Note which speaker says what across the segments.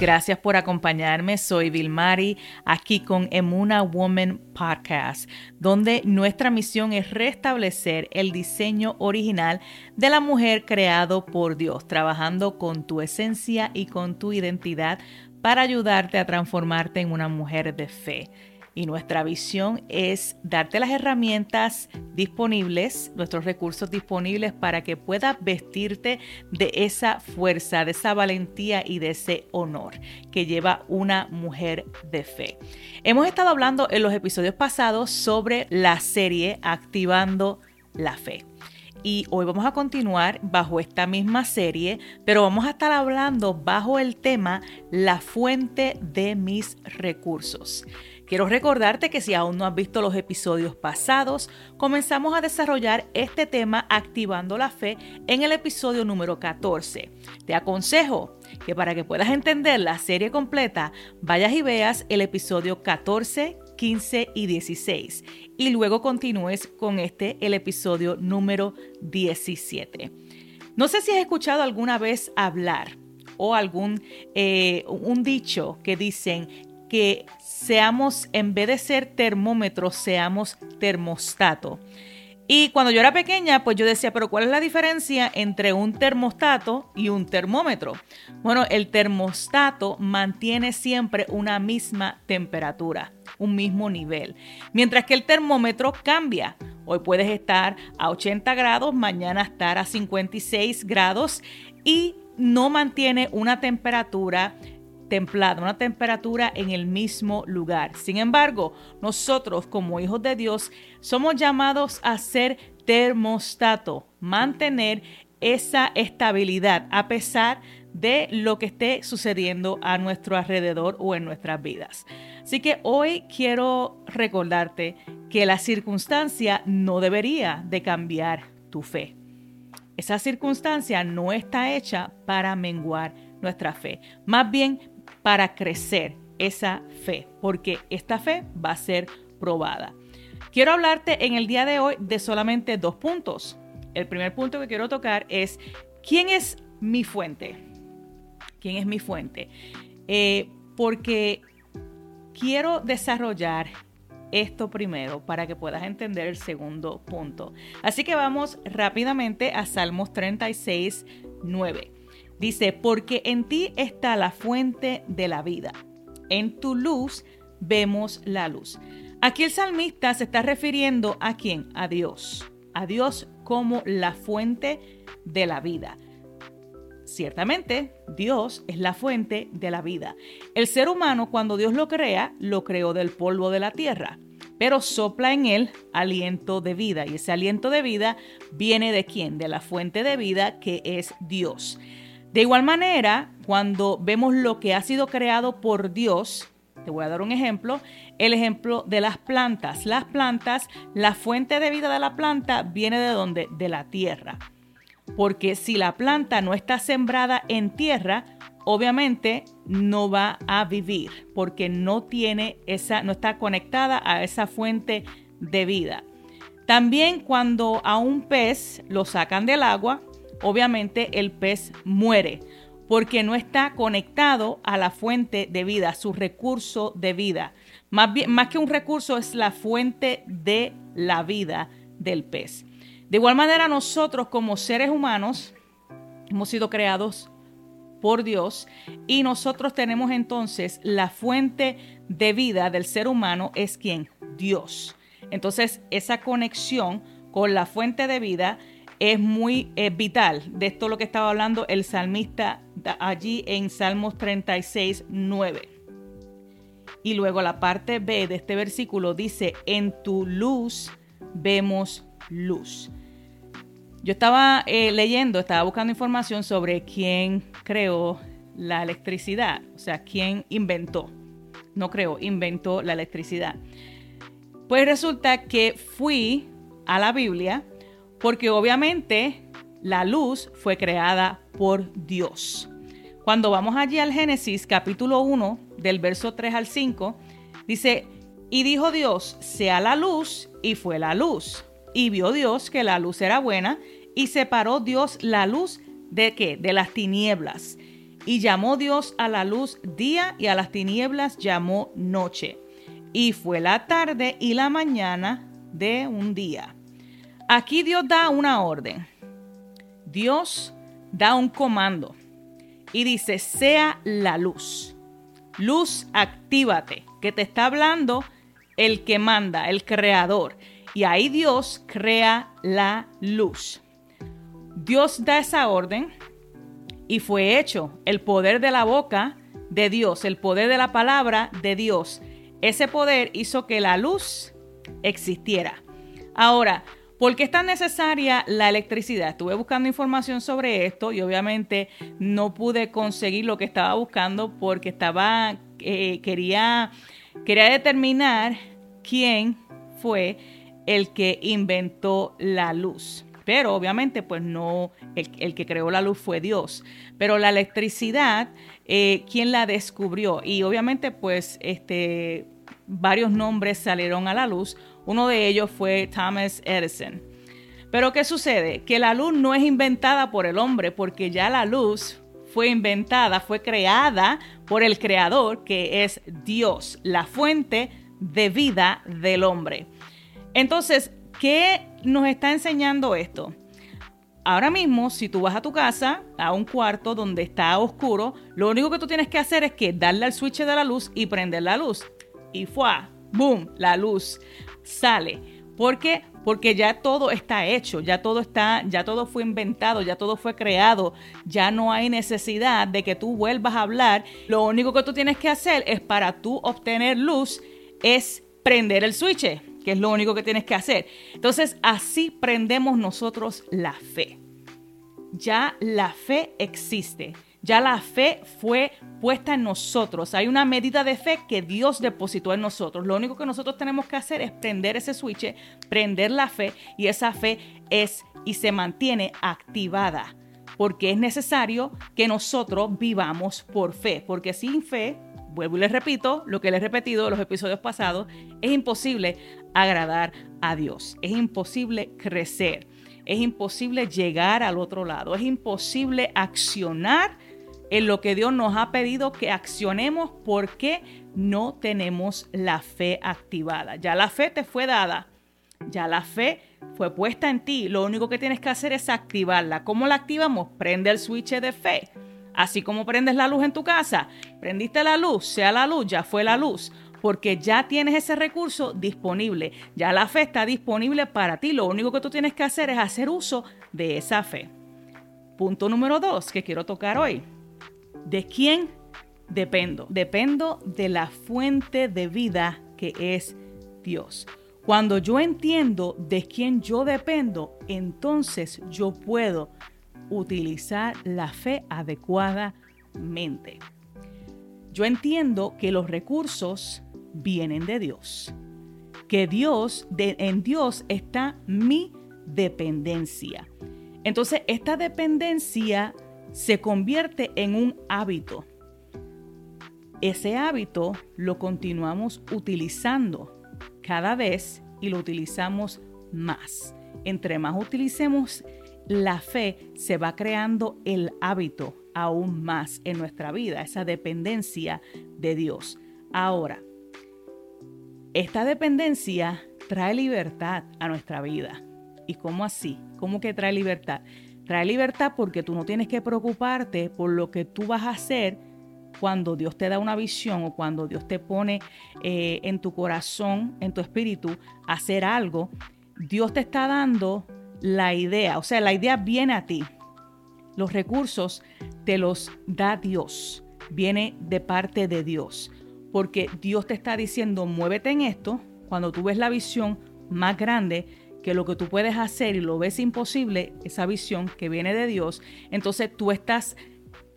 Speaker 1: Gracias por acompañarme. Soy Vilmari, aquí con Emuna Woman Podcast, donde nuestra misión es restablecer el diseño original de la mujer creado por Dios, trabajando con tu esencia y con tu identidad para ayudarte a transformarte en una mujer de fe y nuestra visión es darte las herramientas disponibles, nuestros recursos disponibles para que puedas vestirte de esa fuerza, de esa valentía y de ese honor que lleva una mujer de fe. Hemos estado hablando en los episodios pasados sobre la serie Activando la Fe y hoy vamos a continuar bajo esta misma serie, pero vamos a estar hablando bajo el tema La fuente de mis recursos. Quiero recordarte que si aún no has visto los episodios pasados, comenzamos a desarrollar este tema activando la fe en el episodio número 14. Te aconsejo que para que puedas entender la serie completa, vayas y veas el episodio 14, 15 y 16 y luego continúes con este, el episodio número 17. No sé si has escuchado alguna vez hablar o algún eh, un dicho que dicen que seamos, en vez de ser termómetro, seamos termostato. Y cuando yo era pequeña, pues yo decía, pero ¿cuál es la diferencia entre un termostato y un termómetro? Bueno, el termostato mantiene siempre una misma temperatura, un mismo nivel, mientras que el termómetro cambia. Hoy puedes estar a 80 grados, mañana estar a 56 grados y no mantiene una temperatura templada, una temperatura en el mismo lugar. Sin embargo, nosotros como hijos de Dios somos llamados a ser termostato, mantener esa estabilidad a pesar de lo que esté sucediendo a nuestro alrededor o en nuestras vidas. Así que hoy quiero recordarte que la circunstancia no debería de cambiar tu fe. Esa circunstancia no está hecha para menguar nuestra fe. Más bien para crecer esa fe, porque esta fe va a ser probada. Quiero hablarte en el día de hoy de solamente dos puntos. El primer punto que quiero tocar es, ¿quién es mi fuente? ¿Quién es mi fuente? Eh, porque quiero desarrollar esto primero para que puedas entender el segundo punto. Así que vamos rápidamente a Salmos 36, 9. Dice, porque en ti está la fuente de la vida. En tu luz vemos la luz. Aquí el salmista se está refiriendo a quién? A Dios. A Dios como la fuente de la vida. Ciertamente, Dios es la fuente de la vida. El ser humano, cuando Dios lo crea, lo creó del polvo de la tierra, pero sopla en él aliento de vida. Y ese aliento de vida viene de quién? De la fuente de vida que es Dios. De igual manera, cuando vemos lo que ha sido creado por Dios, te voy a dar un ejemplo, el ejemplo de las plantas. Las plantas, la fuente de vida de la planta viene de dónde? De la tierra. Porque si la planta no está sembrada en tierra, obviamente no va a vivir porque no tiene esa no está conectada a esa fuente de vida. También cuando a un pez lo sacan del agua, obviamente el pez muere porque no está conectado a la fuente de vida, su recurso de vida. Más, bien, más que un recurso es la fuente de la vida del pez. De igual manera nosotros como seres humanos hemos sido creados por Dios y nosotros tenemos entonces la fuente de vida del ser humano es quien? Dios. Entonces esa conexión con la fuente de vida es muy vital. De esto lo que estaba hablando el salmista allí en Salmos 36, 9. Y luego la parte B de este versículo dice, en tu luz vemos luz. Yo estaba eh, leyendo, estaba buscando información sobre quién creó la electricidad, o sea, quién inventó, no creó, inventó la electricidad. Pues resulta que fui a la Biblia porque obviamente la luz fue creada por Dios. Cuando vamos allí al Génesis capítulo 1 del verso 3 al 5, dice, y dijo Dios, sea la luz, y fue la luz. Y vio Dios que la luz era buena, y separó Dios la luz de qué? De las tinieblas. Y llamó Dios a la luz día y a las tinieblas llamó noche. Y fue la tarde y la mañana de un día. Aquí Dios da una orden. Dios da un comando y dice, sea la luz. Luz, actívate, que te está hablando el que manda, el creador. Y ahí Dios crea la luz. Dios da esa orden y fue hecho el poder de la boca de Dios, el poder de la palabra de Dios. Ese poder hizo que la luz existiera. Ahora, ¿por qué es tan necesaria la electricidad? Estuve buscando información sobre esto y obviamente no pude conseguir lo que estaba buscando porque estaba, eh, quería, quería determinar quién fue el que inventó la luz pero obviamente pues no, el, que creó la luz fue Dios. Pero la electricidad, eh, ¿quién la descubrió? Y obviamente pues este, varios nombres salieron a la luz. Uno de ellos fue Thomas Edison. Pero ¿qué sucede? Que la luz no es inventada por el hombre, porque ya la luz fue inventada, fue creada por el creador, que es Dios, la fuente de vida del hombre. Entonces, ¿Qué nos está enseñando esto? Ahora mismo, si tú vas a tu casa, a un cuarto donde está oscuro, lo único que tú tienes que hacer es que darle al switch de la luz y prender la luz. Y fue, boom, la luz sale. ¿Por qué? Porque ya todo está hecho, ya todo está, ya todo fue inventado, ya todo fue creado, ya no hay necesidad de que tú vuelvas a hablar. Lo único que tú tienes que hacer es para tú obtener luz es prender el switch que es lo único que tienes que hacer. Entonces, así prendemos nosotros la fe. Ya la fe existe. Ya la fe fue puesta en nosotros. Hay una medida de fe que Dios depositó en nosotros. Lo único que nosotros tenemos que hacer es prender ese switch, prender la fe y esa fe es y se mantiene activada. Porque es necesario que nosotros vivamos por fe. Porque sin fe vuelvo y les repito lo que les he repetido en los episodios pasados, es imposible agradar a Dios, es imposible crecer, es imposible llegar al otro lado, es imposible accionar en lo que Dios nos ha pedido que accionemos porque no tenemos la fe activada. Ya la fe te fue dada, ya la fe fue puesta en ti, lo único que tienes que hacer es activarla. ¿Cómo la activamos? Prende el switch de fe. Así como prendes la luz en tu casa, prendiste la luz, sea la luz, ya fue la luz, porque ya tienes ese recurso disponible, ya la fe está disponible para ti, lo único que tú tienes que hacer es hacer uso de esa fe. Punto número dos que quiero tocar hoy. ¿De quién dependo? Dependo de la fuente de vida que es Dios. Cuando yo entiendo de quién yo dependo, entonces yo puedo utilizar la fe adecuadamente. Yo entiendo que los recursos vienen de Dios, que Dios, en Dios está mi dependencia. Entonces, esta dependencia se convierte en un hábito. Ese hábito lo continuamos utilizando cada vez y lo utilizamos más. Entre más utilicemos la fe se va creando el hábito aún más en nuestra vida, esa dependencia de Dios. Ahora, esta dependencia trae libertad a nuestra vida. ¿Y cómo así? ¿Cómo que trae libertad? Trae libertad porque tú no tienes que preocuparte por lo que tú vas a hacer cuando Dios te da una visión o cuando Dios te pone eh, en tu corazón, en tu espíritu, hacer algo. Dios te está dando la idea, o sea, la idea viene a ti. Los recursos te los da Dios, viene de parte de Dios, porque Dios te está diciendo, muévete en esto, cuando tú ves la visión más grande que lo que tú puedes hacer y lo ves imposible, esa visión que viene de Dios, entonces tú estás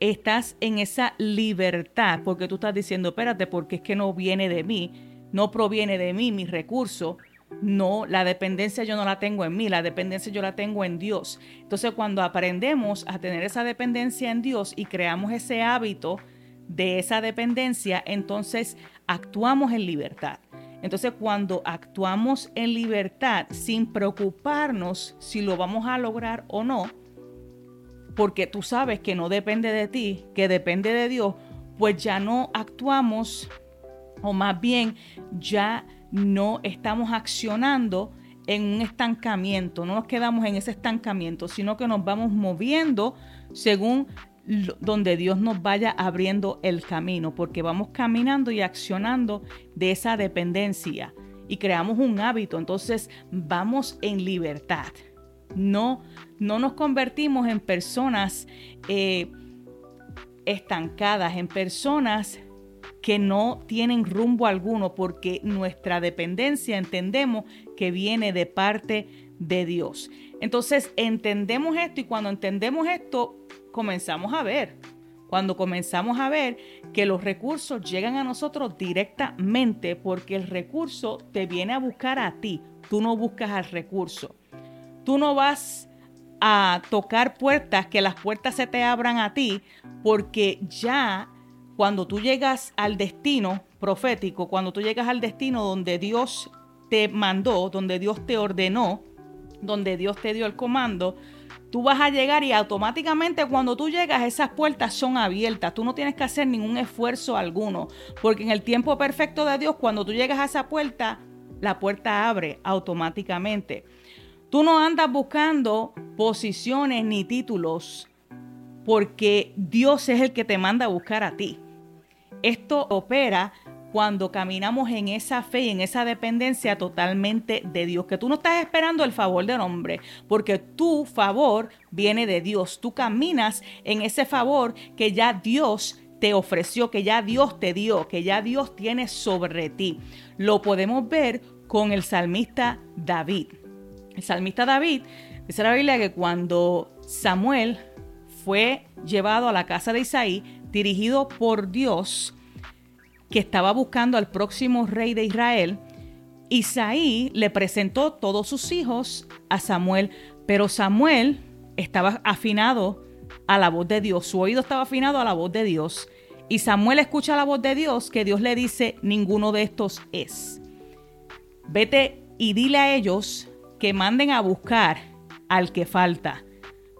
Speaker 1: estás en esa libertad, porque tú estás diciendo, espérate, porque es que no viene de mí, no proviene de mí mi recurso, no, la dependencia yo no la tengo en mí, la dependencia yo la tengo en Dios. Entonces cuando aprendemos a tener esa dependencia en Dios y creamos ese hábito de esa dependencia, entonces actuamos en libertad. Entonces cuando actuamos en libertad sin preocuparnos si lo vamos a lograr o no, porque tú sabes que no depende de ti, que depende de Dios, pues ya no actuamos o más bien ya no estamos accionando en un estancamiento, no nos quedamos en ese estancamiento, sino que nos vamos moviendo según donde Dios nos vaya abriendo el camino, porque vamos caminando y accionando de esa dependencia y creamos un hábito, entonces vamos en libertad. No, no nos convertimos en personas eh, estancadas, en personas que no tienen rumbo alguno, porque nuestra dependencia entendemos que viene de parte de Dios. Entonces entendemos esto y cuando entendemos esto comenzamos a ver, cuando comenzamos a ver que los recursos llegan a nosotros directamente porque el recurso te viene a buscar a ti, tú no buscas al recurso. Tú no vas a tocar puertas, que las puertas se te abran a ti, porque ya cuando tú llegas al destino profético, cuando tú llegas al destino donde Dios te mandó, donde Dios te ordenó, donde Dios te dio el comando, tú vas a llegar y automáticamente cuando tú llegas esas puertas son abiertas. Tú no tienes que hacer ningún esfuerzo alguno, porque en el tiempo perfecto de Dios, cuando tú llegas a esa puerta, la puerta abre automáticamente. Tú no andas buscando posiciones ni títulos, porque Dios es el que te manda a buscar a ti. Esto opera cuando caminamos en esa fe y en esa dependencia totalmente de Dios, que tú no estás esperando el favor del hombre, porque tu favor viene de Dios. Tú caminas en ese favor que ya Dios te ofreció, que ya Dios te dio, que ya Dios tiene sobre ti. Lo podemos ver con el salmista David. El salmista David dice la Biblia que cuando Samuel fue llevado a la casa de Isaí, dirigido por Dios, que estaba buscando al próximo rey de Israel, Isaí le presentó todos sus hijos a Samuel, pero Samuel estaba afinado a la voz de Dios, su oído estaba afinado a la voz de Dios. Y Samuel escucha la voz de Dios que Dios le dice, ninguno de estos es. Vete y dile a ellos que manden a buscar al que falta.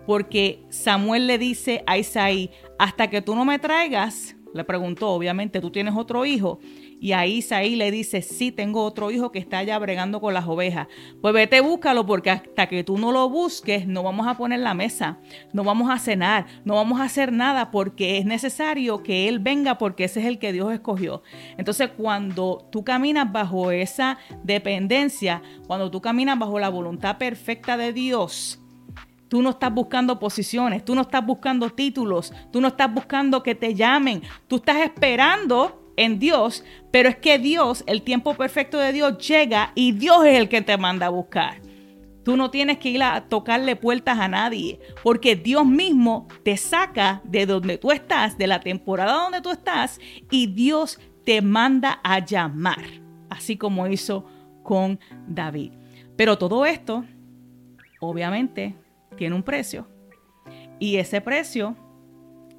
Speaker 1: Porque Samuel le dice a Isaí, hasta que tú no me traigas le preguntó, obviamente, ¿tú tienes otro hijo? Y ahí Isaí le dice, sí, tengo otro hijo que está allá bregando con las ovejas. Pues vete, búscalo, porque hasta que tú no lo busques, no vamos a poner la mesa, no vamos a cenar, no vamos a hacer nada, porque es necesario que Él venga, porque ese es el que Dios escogió. Entonces, cuando tú caminas bajo esa dependencia, cuando tú caminas bajo la voluntad perfecta de Dios, Tú no estás buscando posiciones, tú no estás buscando títulos, tú no estás buscando que te llamen, tú estás esperando en Dios, pero es que Dios, el tiempo perfecto de Dios llega y Dios es el que te manda a buscar. Tú no tienes que ir a tocarle puertas a nadie, porque Dios mismo te saca de donde tú estás, de la temporada donde tú estás, y Dios te manda a llamar, así como hizo con David. Pero todo esto, obviamente, tiene un precio. Y ese precio,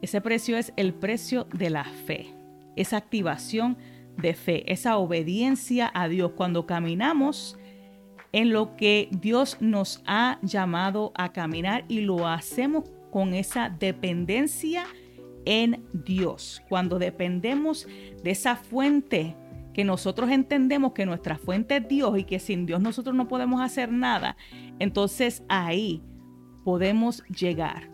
Speaker 1: ese precio es el precio de la fe, esa activación de fe, esa obediencia a Dios cuando caminamos en lo que Dios nos ha llamado a caminar y lo hacemos con esa dependencia en Dios. Cuando dependemos de esa fuente que nosotros entendemos que nuestra fuente es Dios y que sin Dios nosotros no podemos hacer nada, entonces ahí podemos llegar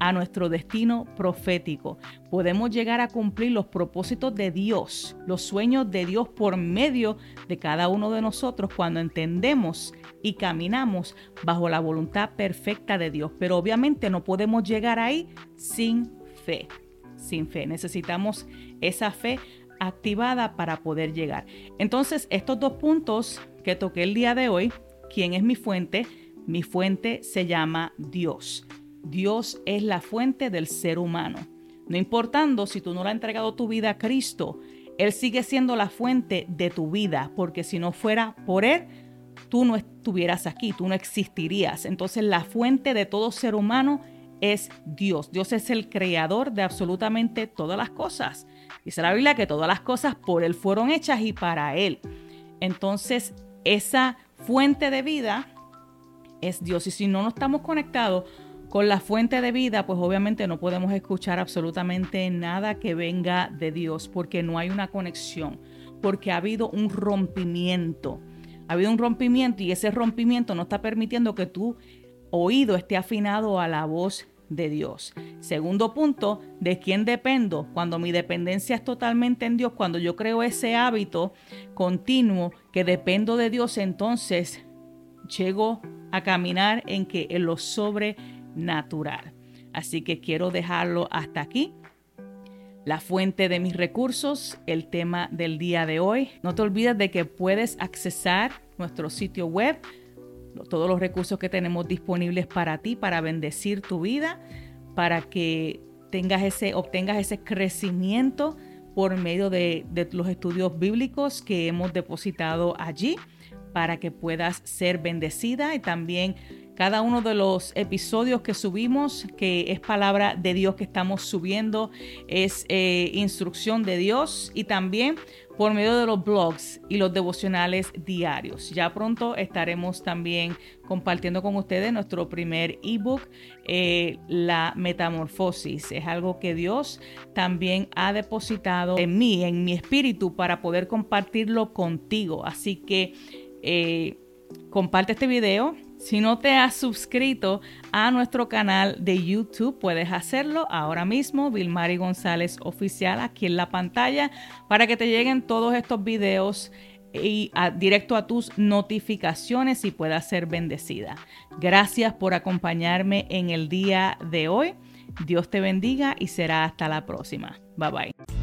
Speaker 1: a nuestro destino profético. Podemos llegar a cumplir los propósitos de Dios, los sueños de Dios por medio de cada uno de nosotros cuando entendemos y caminamos bajo la voluntad perfecta de Dios. Pero obviamente no podemos llegar ahí sin fe. Sin fe. Necesitamos esa fe activada para poder llegar. Entonces, estos dos puntos que toqué el día de hoy, ¿quién es mi fuente? Mi fuente se llama Dios. Dios es la fuente del ser humano. No importando si tú no le has entregado tu vida a Cristo, Él sigue siendo la fuente de tu vida, porque si no fuera por Él, tú no estuvieras aquí, tú no existirías. Entonces la fuente de todo ser humano es Dios. Dios es el creador de absolutamente todas las cosas. Dice la Biblia que todas las cosas por Él fueron hechas y para Él. Entonces esa fuente de vida es Dios. Y si no nos estamos conectados Con la fuente de vida, pues obviamente no podemos escuchar absolutamente nada que venga de Dios porque no hay una conexión, porque ha habido un rompimiento. Ha habido un rompimiento y ese rompimiento no está permitiendo que tu oído esté afinado a la voz de Dios. Segundo punto, ¿de quién dependo? Cuando mi dependencia es totalmente en Dios, cuando yo creo ese hábito continuo que dependo de Dios, entonces llego a caminar en que en lo sobrenatural. Así que quiero dejarlo hasta aquí. La fuente de mis recursos, el tema del día de hoy. No te olvides de que puedes accesar nuestro sitio web, todos los recursos que tenemos disponibles para ti, para bendecir tu vida, para que tengas ese, obtengas ese crecimiento por medio de, de los estudios bíblicos que hemos depositado allí para que puedas ser bendecida y también cada uno de los episodios que subimos, que es palabra de Dios que estamos subiendo, es eh, instrucción de Dios y también por medio de los blogs y los devocionales diarios. Ya pronto estaremos también compartiendo con ustedes nuestro primer ebook, eh, La Metamorfosis. Es algo que Dios también ha depositado en mí, en mi espíritu, para poder compartirlo contigo. Así que eh, comparte este video. Si no te has suscrito a nuestro canal de YouTube, puedes hacerlo ahora mismo, Vilmari González Oficial, aquí en la pantalla, para que te lleguen todos estos videos y directo a tus notificaciones y puedas ser bendecida. Gracias por acompañarme en el día de hoy. Dios te bendiga y será hasta la próxima. Bye bye.